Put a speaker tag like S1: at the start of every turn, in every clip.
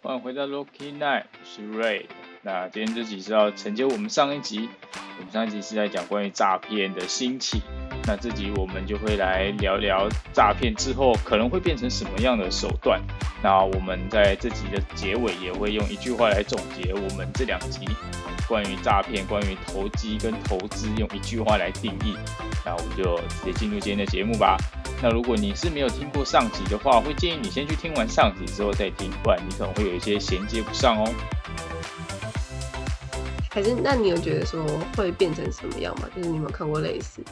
S1: 欢迎回到 Lucky Night，我是 Ray。那今天这集是要承接我们上一集，我们上一集是在讲关于诈骗的兴起。那这集我们就会来聊聊诈骗之后可能会变成什么样的手段。那我们在这集的结尾也会用一句话来总结我们这两集关于诈骗、关于投机跟投资，用一句话来定义。那我们就直接进入今天的节目吧。那如果你是没有听过上集的话，会建议你先去听完上集之后再听，不然你可能会有一些衔接不上哦。
S2: 还是那你有觉得说会变成什么样吗？就是你有没有看过类似？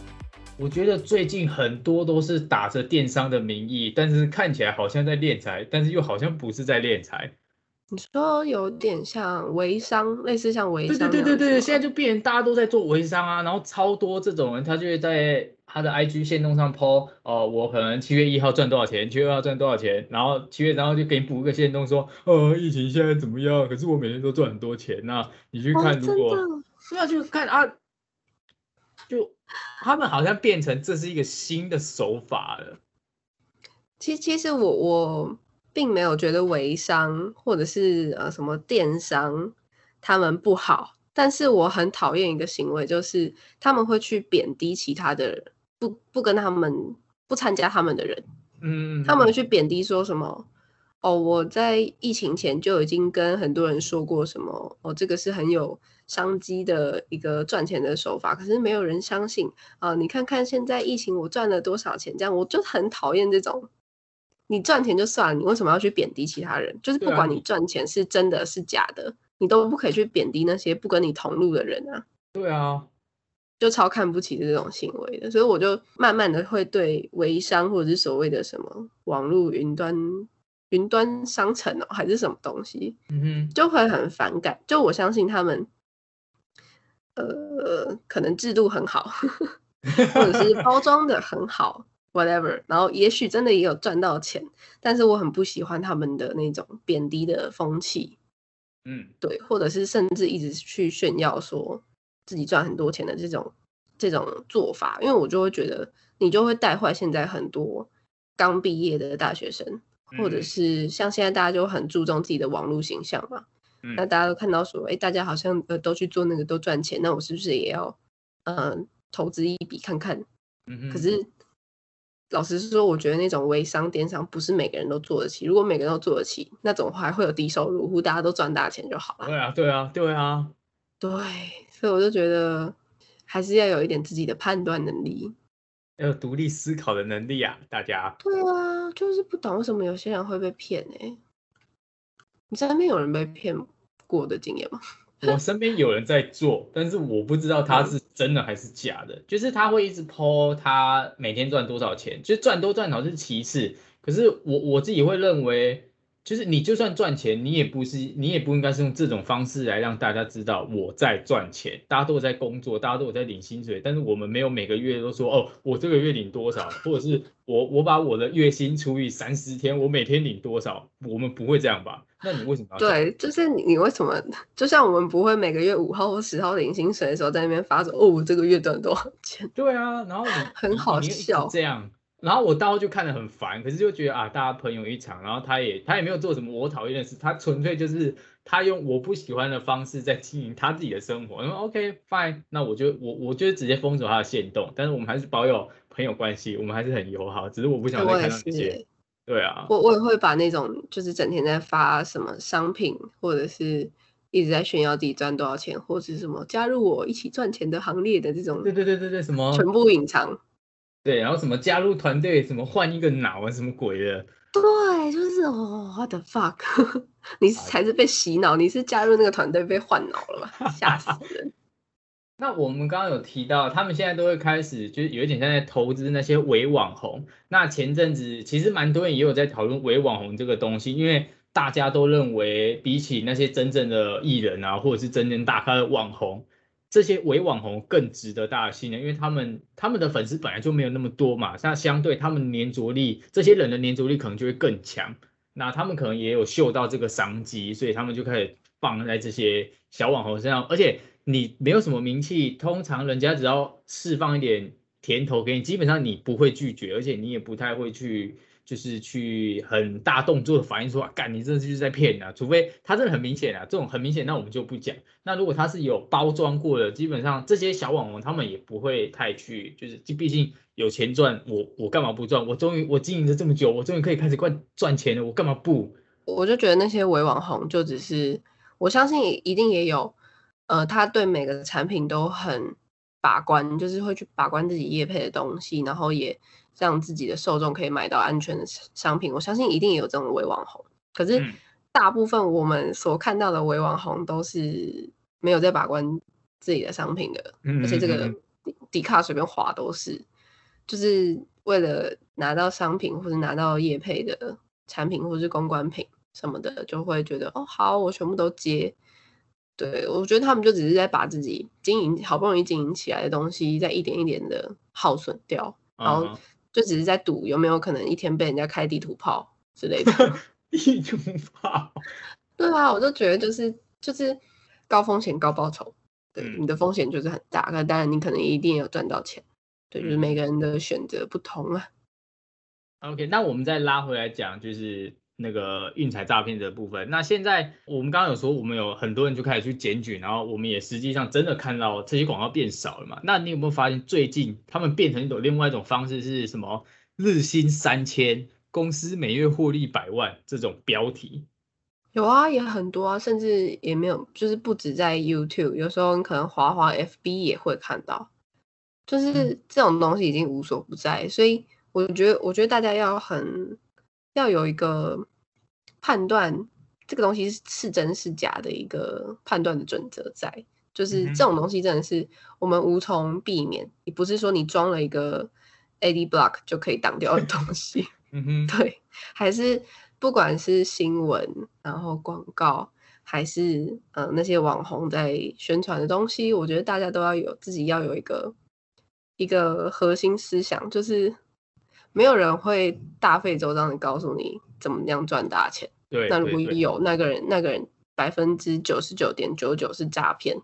S3: 我觉得最近很多都是打着电商的名义，但是看起来好像在敛财，但是又好像不是在敛财。
S2: 你说有点像微商，类似像微商。
S3: 对对对对对，现在就变大家都在做微商啊，然后超多这种人，他就会在他的 IG 线动上 po 哦，我可能七月一号赚多少钱，七月二号赚多少钱，然后七月然后就给你补一个线动说，呃，疫情现在怎么样？可是我每天都赚很多钱，那你去看如果对啊，就看啊，就。他们好像变成这是一个新的手法了。
S2: 其其实我我并没有觉得微商或者是呃什么电商他们不好，但是我很讨厌一个行为，就是他们会去贬低其他的人，不不跟他们不参加他们的人。嗯，他们去贬低说什么？哦，我在疫情前就已经跟很多人说过什么？哦，这个是很有。商机的一个赚钱的手法，可是没有人相信啊！你看看现在疫情，我赚了多少钱？这样我就很讨厌这种。你赚钱就算了，你为什么要去贬低其他人？就是不管你赚钱是真的是假的，你都不可以去贬低那些不跟你同路的人啊！
S3: 对啊，
S2: 就超看不起这种行为的。所以我就慢慢的会对微商或者是所谓的什么网络云端云端商城哦，还是什么东西，嗯哼，就会很反感。就我相信他们。呃，可能制度很好，或者是包 装的很好，whatever。然后也许真的也有赚到钱，但是我很不喜欢他们的那种贬低的风气。嗯，对，或者是甚至一直去炫耀说自己赚很多钱的这种这种做法，因为我就会觉得你就会带坏现在很多刚毕业的大学生，或者是像现在大家就很注重自己的网络形象嘛。那大家都看到说，哎，大家好像呃都去做那个都赚钱，那我是不是也要嗯投资一笔看看？嗯可是老实说，我觉得那种微商电商不是每个人都做得起。如果每个人都做得起，那种还会有低收入户，大家都赚大钱就好了。
S3: 对啊，对啊，对啊，
S2: 对。所以我就觉得还是要有一点自己的判断能力，
S3: 要有独立思考的能力啊！大家。
S2: 对啊，就是不懂为什么有些人会被骗呢？你身边有人被骗？过的经验吗？
S3: 我身边有人在做，但是我不知道他是真的还是假的。就是他会一直抛他每天赚多少钱，就赚多赚少是其次。可是我我自己会认为。就是你就算赚钱，你也不是你也不应该是用这种方式来让大家知道我在赚钱。大家都在工作，大家都有在领薪水，但是我们没有每个月都说哦，我这个月领多少，或者是我我把我的月薪除以三十天，我每天领多少，我们不会这样吧？那你为什么要？
S2: 对，就是你为什么？就像我们不会每个月五号或十号领薪水的时候在那边发说哦，我这个月赚多少钱？
S3: 对啊，然后你
S2: 很好笑
S3: 这样。然后我到就看得很烦，可是就觉得啊，大家朋友一场，然后他也他也没有做什么我讨厌的事，他纯粹就是他用我不喜欢的方式在经营他自己的生活。然后 OK fine，那我就我我就直接封锁他的线动，但是我们还是保有朋友关系，我们还是很友好，只是我不想再看到这些。对啊，
S2: 我我也会把那种就是整天在发什么商品，或者是一直在炫耀自己赚多少钱，或者是什么加入我一起赚钱的行列的这种，
S3: 对对对对对，什么
S2: 全部隐藏。
S3: 对，然后什么加入团队，什么换一个脑啊，什么鬼的？
S2: 对，就是哦，what the fuck，你才是被洗脑，你是加入那个团队被换脑了吧？吓死人！
S3: 那我们刚刚有提到，他们现在都会开始，就是有一点像在投资那些伪网红。那前阵子其实蛮多人也有在讨论伪网红这个东西，因为大家都认为，比起那些真正的艺人啊，或者是真正大咖的网红。这些伪网红更值得大家信任，因为他们他们的粉丝本来就没有那么多嘛，那相对他们粘着力，这些人的粘着力可能就会更强。那他们可能也有嗅到这个商机，所以他们就开始放在这些小网红身上。而且你没有什么名气，通常人家只要释放一点甜头给你，基本上你不会拒绝，而且你也不太会去就是去很大动作的反应说，干你这就是在骗啊！除非他真的很明显啊，这种很明显，那我们就不讲。那如果他是有包装过的，基本上这些小网红他们也不会太去，就是毕竟有钱赚，我我干嘛不赚？我终于我经营了这么久，我终于可以开始赚赚钱了，我干嘛不？
S2: 我就觉得那些伪网红就只是，我相信一定也有，呃，他对每个产品都很把关，就是会去把关自己业配的东西，然后也。让自己的受众可以买到安全的商品，我相信一定有这种伪网红。可是大部分我们所看到的伪网红都是没有在把关自己的商品的，而且这个底卡随便划都是，就是为了拿到商品或者拿到业配的产品或是公关品什么的，就会觉得哦好，我全部都接。对我觉得他们就只是在把自己经营好不容易经营起来的东西，在一点一点的耗损掉，然后。就只是在赌有没有可能一天被人家开地图炮之类的。
S3: 地图炮。
S2: 对啊，我就觉得就是就是高风险高报酬，对，你的风险就是很大，那当然你可能一定有赚到钱，对，就是每个人的选择不同啊。
S3: OK，那我们再拉回来讲，就是。那个运财诈骗的部分，那现在我们刚刚有说，我们有很多人就开始去检举，然后我们也实际上真的看到这些广告变少了嘛？那你有没有发现最近他们变成一种另外一种方式是什么？日薪三千，公司每月获利百万这种标题？
S2: 有啊，也很多啊，甚至也没有，就是不止在 YouTube，有时候你可能滑滑 FB 也会看到，就是这种东西已经无所不在，所以我觉得，我觉得大家要很。要有一个判断，这个东西是真是假的一个判断的准则在，就是这种东西真的是我们无从避免，你不是说你装了一个 AD Block 就可以挡掉的东西。
S3: 嗯哼，
S2: 对，还是不管是新闻，然后广告，还是呃那些网红在宣传的东西，我觉得大家都要有自己要有一个一个核心思想，就是。没有人会大费周章的告诉你怎么样赚大钱。
S3: 对，
S2: 那如果有那个人，那个人百分之九十九点九九是诈骗。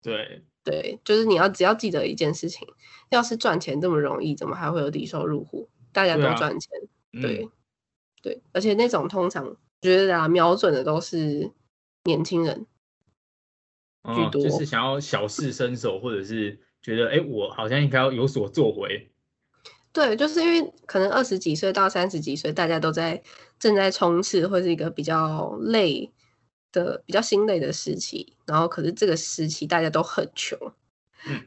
S3: 对
S2: 对，就是你要只要记得一件事情，要是赚钱这么容易，怎么还会有低收入户？大家都赚钱，对对，而且那种通常觉得啊，瞄准的都是年轻人居多，
S3: 就是想要小试身手，或者是觉得哎，我好像应该要有所作为。
S2: 对，就是因为可能二十几岁到三十几岁，大家都在正在冲刺，或是一个比较累的、比较心累的时期。然后，可是这个时期大家都很穷，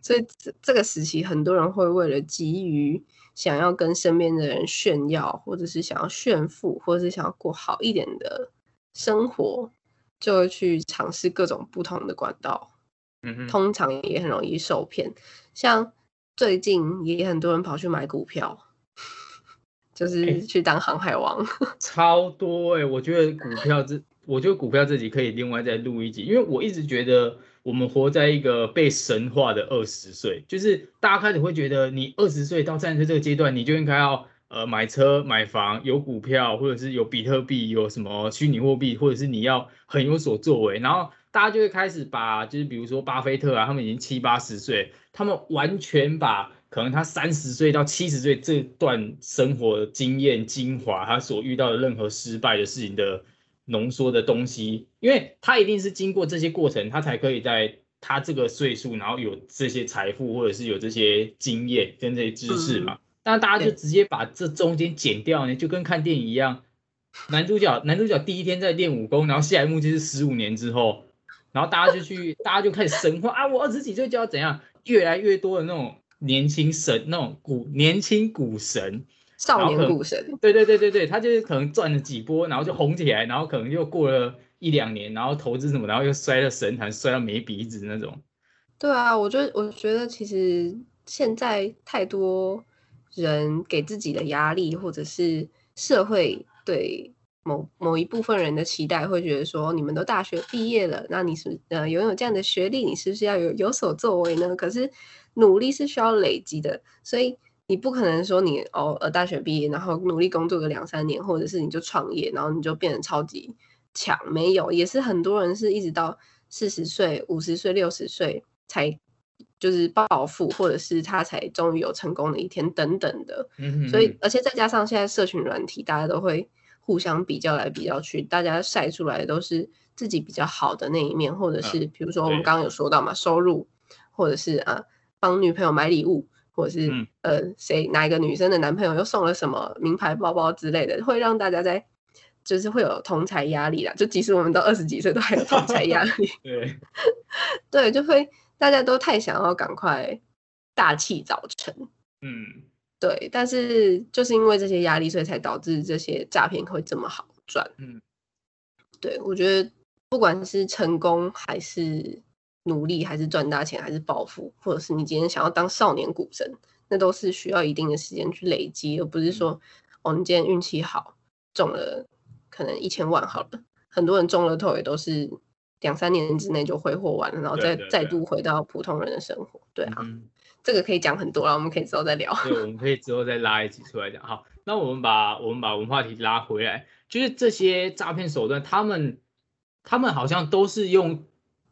S2: 所以这这个时期很多人会为了急于想要跟身边的人炫耀，或者是想要炫富，或者是想要过好一点的生活，就会去尝试各种不同的管道。
S3: 嗯
S2: 通常也很容易受骗，像。最近也很多人跑去买股票，就是去当航海王，
S3: 超多哎！我觉得股票这，我觉得股票这集可以另外再录一集，因为我一直觉得我们活在一个被神化的二十岁，就是大家开始会觉得你二十岁到三十岁这个阶段，你就应该要呃买车买房，有股票或者是有比特币，有什么虚拟货币，或者是你要很有所作为，然后。大家就会开始把，就是比如说巴菲特啊，他们已经七八十岁，他们完全把可能他三十岁到七十岁这段生活经验精华，他所遇到的任何失败的事情的浓缩的东西，因为他一定是经过这些过程，他才可以在他这个岁数，然后有这些财富或者是有这些经验跟这些知识嘛。但大家就直接把这中间剪掉呢，就跟看电影一样，男主角男主角第一天在练武功，然后下一幕就是十五年之后。然后大家就去，大家就开始神话啊！我二十几岁就要怎样？越来越多的那种年轻神，那种股年轻股神，
S2: 少年股神。
S3: 对对对对对，他就是可能赚了几波，然后就红起来，然后可能又过了一两年，然后投资什么，然后又摔了神坛，摔到没鼻子那种。
S2: 对啊，我觉得我觉得其实现在太多人给自己的压力，或者是社会对。某某一部分人的期待会觉得说，你们都大学毕业了，那你是呃拥有这样的学历，你是不是要有有所作为呢？可是努力是需要累积的，所以你不可能说你哦呃大学毕业，然后努力工作个两三年，或者是你就创业，然后你就变得超级强。没有，也是很多人是一直到四十岁、五十岁、六十岁才就是暴富，或者是他才终于有成功的一天等等的。
S3: 嗯
S2: 所以，而且再加上现在社群软体，大家都会互相比较来比较去，大家晒出来的都是自己比较好的那一面，或者是比如说我们
S3: 对
S2: 刚刚有说到嘛，收入，或者是啊帮女朋友买礼物，或者是、
S3: 嗯
S2: 呃谁哪一个女生的男朋友又送了什么名牌包包之类的，会让大家在就是会有同才压力啦。就即使我们到二十几岁，都还有同才压力。
S3: 对，
S2: 对，就会大家都太想要赶快大器早成。
S3: 嗯
S2: 对，但是就是因为这些压力，所以才导致这些诈骗会这么好赚。
S3: 嗯，
S2: 对我觉得不管是成功还是努力，还是赚大钱，还是暴富，或者是你今天想要当少年股神，那都是需要一定的时间去累积，而不是说哦，你今天运气好中了可能一千万好了，很多人中了头也都是两三年之内就挥霍完了，然后再再度回到普通人的生活。对啊，
S3: 嗯
S2: 这个可以讲很多了，我们可以之后再聊。
S3: 对，我们可以之后再拉一集出来讲。好，那我们把我们把文化题拉回来，就是这些诈骗手段，他们他们好像都是用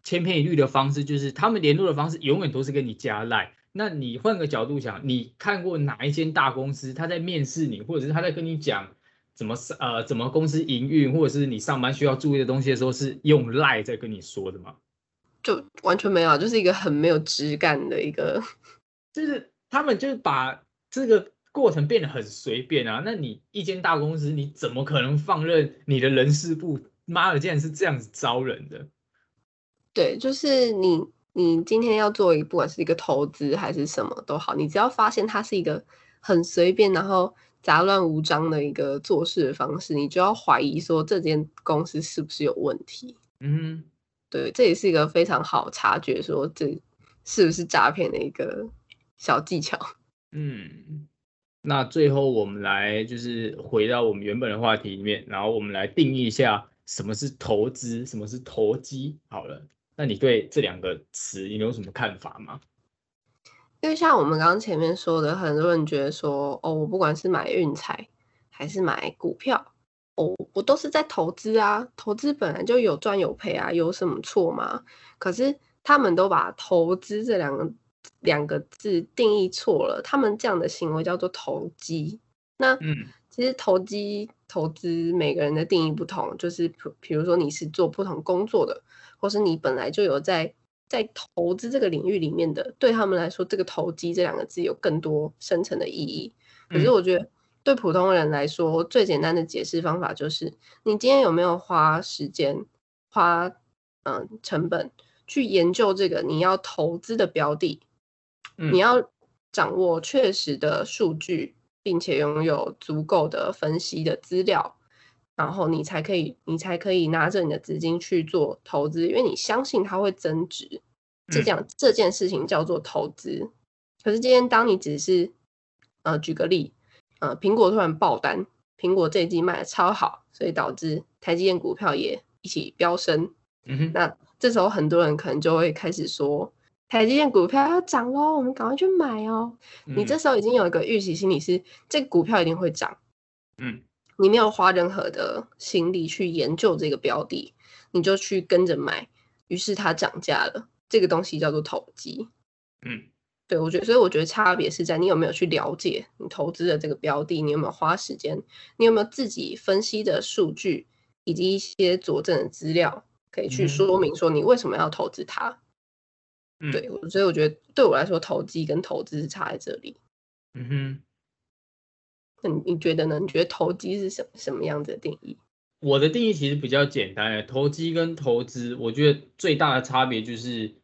S3: 千篇一律的方式，就是他们联络的方式永远都是跟你加赖。那你换个角度想，你看过哪一间大公司他在面试你，或者是他在跟你讲怎么上呃怎么公司营运，或者是你上班需要注意的东西的时候，是用赖在跟你说的吗？
S2: 就完全没有，就是一个很没有质感的一个。
S3: 就是他们就是把这个过程变得很随便啊。那你一间大公司，你怎么可能放任你的人事部？妈的，竟然是这样子招人的。
S2: 对，就是你，你今天要做一个，不管是一个投资还是什么都好，你只要发现它是一个很随便，然后杂乱无章的一个做事的方式，你就要怀疑说这间公司是不是有问题。
S3: 嗯，
S2: 对，这也是一个非常好察觉说这是不是诈骗的一个小技巧。
S3: 嗯，那最后我们来就是回到我们原本的话题里面，然后我们来定义一下什么是投资，什么是投机。好了，那你对这两个词你有什么看法吗？
S2: 因为像我们刚刚前面说的，很多人觉得说，哦，我不管是买运彩还是买股票，哦，我都是在投资啊，投资本来就有赚有赔啊，有什么错吗？可是他们都把投资这两个两个字定义错了，他们这样的行为叫做投机。那
S3: 嗯
S2: 其实投机投资每个人的定义不同，就是比比如说你是做不同工作的，或是你本来就有在在投资这个领域里面的，对他们来说，这个投机这两个字有更多深层的意义。可是
S3: 嗯
S2: 我觉得对普通人来说，最简单的解释方法就是，你今天有没有花时间、花嗯成本去研究这个你要投资的标的，
S3: 嗯
S2: 你要掌握确实的数据，并且拥有足够的分析的资料，然后你才可以，你才可以拿着你的资金去做投资，因为你相信它会增值。这
S3: 嗯
S2: 讲这件事情叫做投资。可是今天当你只是，呃，举个例，呃，苹果突然爆单，苹果这一季卖的超好，所以导致台积电股票也一起飙升。
S3: 嗯哼，
S2: 那这时候很多人可能就会开始说，台积电股票要涨喽，我们赶快去买哦。你这
S3: 嗯
S2: 时候已经有一个预期心理是，这个股票一定会涨。
S3: 嗯
S2: 你没有花任何的心力去研究这个标的，你就去跟着买，于是它涨价了。这个东西叫做投机。
S3: 嗯
S2: 对我觉得，所以我觉得差别是在你有没有去了解你投资的这个标的，你有没有花时间，你有没有自己分析的数据，以及一些佐证的资料，可以去
S3: 嗯
S2: 说明说你为什么要投资它。
S3: 嗯
S2: 对，所以我觉得对我来说，投机跟投资是差在这里。
S3: 嗯哼。
S2: 那你你觉得呢？你觉得投机是什什么样子的定义？
S3: 我的定义其实比较简单诶，投机跟投资，我觉得最大的差别就是，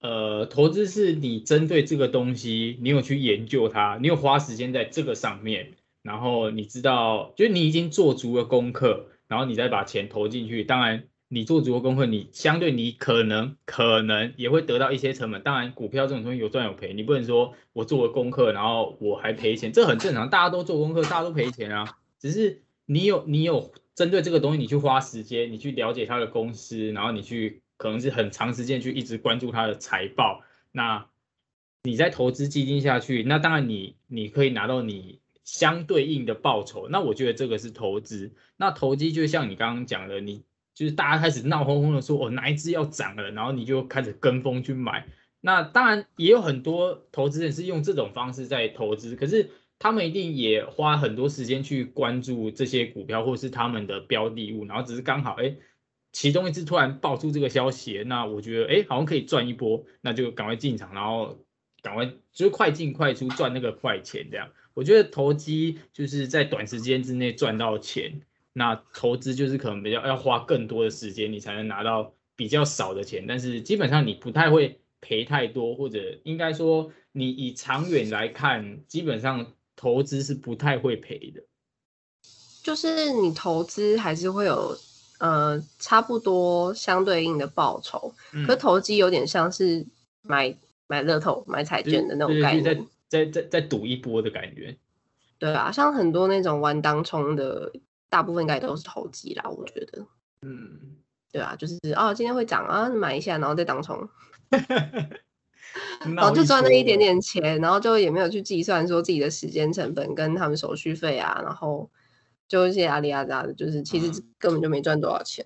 S3: 呃，投资是你针对这个东西，你有去研究它，你有花时间在这个上面，然后你知道，就是你已经做足了功课，然后你再把钱投进去。当然，你做足了功课，你相对你可能可能也会得到一些成本。当然，股票这种东西有赚有赔，你不能说我做了功课，然后我还赔钱，这很正常，大家都做功课，大家都赔钱啊。只是你有你有针对这个东西，你去花时间，你去了解它的公司，然后你去可能是很长时间去一直关注它的财报，那你在投资基金下去，那当然你你可以拿到你相对应的报酬，那我觉得这个是投资。那投机就像你刚刚讲的，你就是大家开始闹哄哄的说哦哪一只要涨了，然后你就开始跟风去买，那当然也有很多投资人是用这种方式在投资，可是他们一定也花很多时间去关注这些股票或是他们的标的物，然后只是刚好哎，其中一次突然爆出这个消息，那我觉得哎好像可以赚一波，那就赶快进场，然后赶快就是快进快出赚那个快钱这样。我觉得投机就是在短时间之内赚到钱，那投资就是可能比较要花更多的时间，你才能拿到比较少的钱，但是基本上你不太会。赔太多，或者应该说，你以长远来看，基本上投资是不太会赔的。
S2: 就是你投资还是会有呃差不多相对应的报酬，可投机有点像是买买乐透、买彩券的那种概
S3: 念，在在在赌一波的感觉。
S2: 对啊，像很多那种玩当冲的，大部分应该都是投机啦，我觉得。嗯，对啊，就是哦，今天会涨啊，买一下，然后再当冲。然后就赚那一点点钱，然后就也没有去计算说自己的时间成本跟他们手续费啊，然后就一些阿里阿扎的，就是其实根本就没赚多少钱。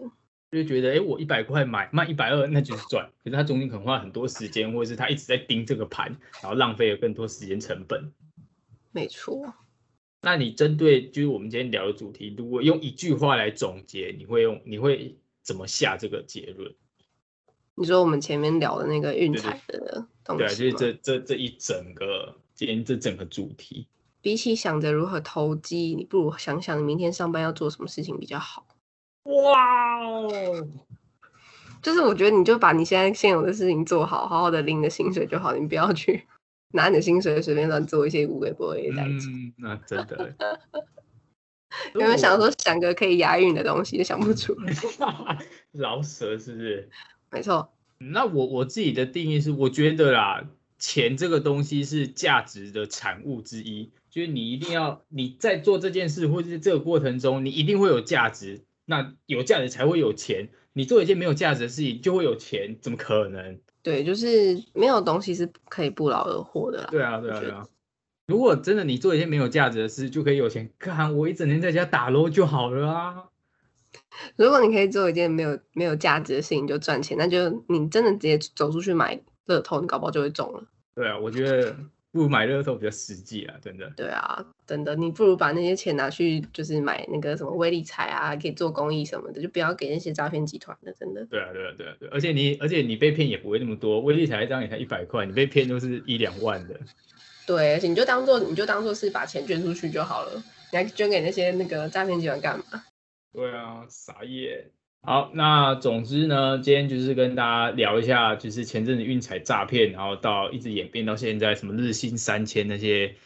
S3: 就觉得哎，我一百块买卖一百二，那就是赚。可是他中间可能花很多时间，或者是他一直在盯这个盘，然后浪费了更多时间成本。
S2: 没错。
S3: 那你针对就是我们今天聊的主题，如果用一句话来总结，你会用你会怎么下这个结论？
S2: 你说我们前面聊的那个运彩的东西，
S3: 对，就是这这这一整个今天这整个主题，
S2: 比起想着如何投机，你不如想想你明天上班要做什么事情比较好。哇哦！就是我觉得你就把你现在现有的事情做好，好好的领的薪水就好，你不要去拿你的薪水随便乱做一些无微不微的代志。
S3: 嗯，那真的。
S2: 有没有想说想个可以押韵的东西，想不出来？
S3: 老舍是不是？
S2: 没错，
S3: 那我我自己的定义是，我觉得啦，钱这个东西是价值的产物之一，就是你一定要你在做这件事或者是这个过程中，你一定会有价值，那有价值才会有钱。你做一件没有价值的事情就会有钱，怎么可能？
S2: 对，就是没有东西是可以不劳而获的啦。
S3: 对啊，对啊，对啊。如果真的你做一件没有价值的事就可以有钱，看我一整天在家打撸就好了啊。
S2: 如果你可以做一件没有没有价值的事情就赚钱，那就你真的直接走出去买乐透，你搞不好就会中了。
S3: 对啊，我觉得不如买乐透比较实际啊，真的。
S2: 对啊，真的，你不如把那些钱拿去就是买那个什么微利彩啊，可以做公益什么的，就不要给那些诈骗集团的，真的。
S3: 对啊，对啊，对啊，对。而且你而且你被骗也不会那么多，微利彩一张也才一百块，你被骗都是一两万的。
S2: 对，而且你就当做你就当做是把钱捐出去就好了，你还捐给那些那个诈骗集团干嘛？
S3: 对啊，傻眼。好，那总之呢，今天就是跟大家聊一下，就是前阵子运彩诈骗，然后到一直演变到现在什么日薪三千那些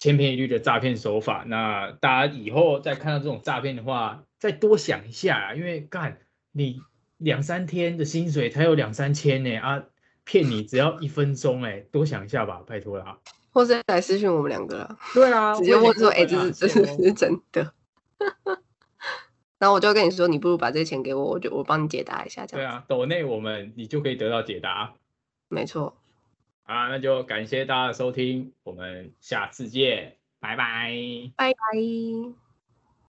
S3: 千篇一律的诈骗手法。那大家以后再看到这种诈骗的话，再多想一下，因为干你两三天的薪水才有两三千呢啊，骗你只要一分钟哎，多想一下吧，拜托了。
S2: 或者来私讯我们两个，
S3: 对啊，
S2: 直接问说，哎，这是这是真的。然后我就跟你说，你不如把这些钱给我，我就我帮你解答一下，这
S3: 样。对啊，抖内我们你就可以得到解答。
S2: 没错。
S3: 啊，那就感谢大家的收听，我们下次见，拜拜。
S2: 拜拜。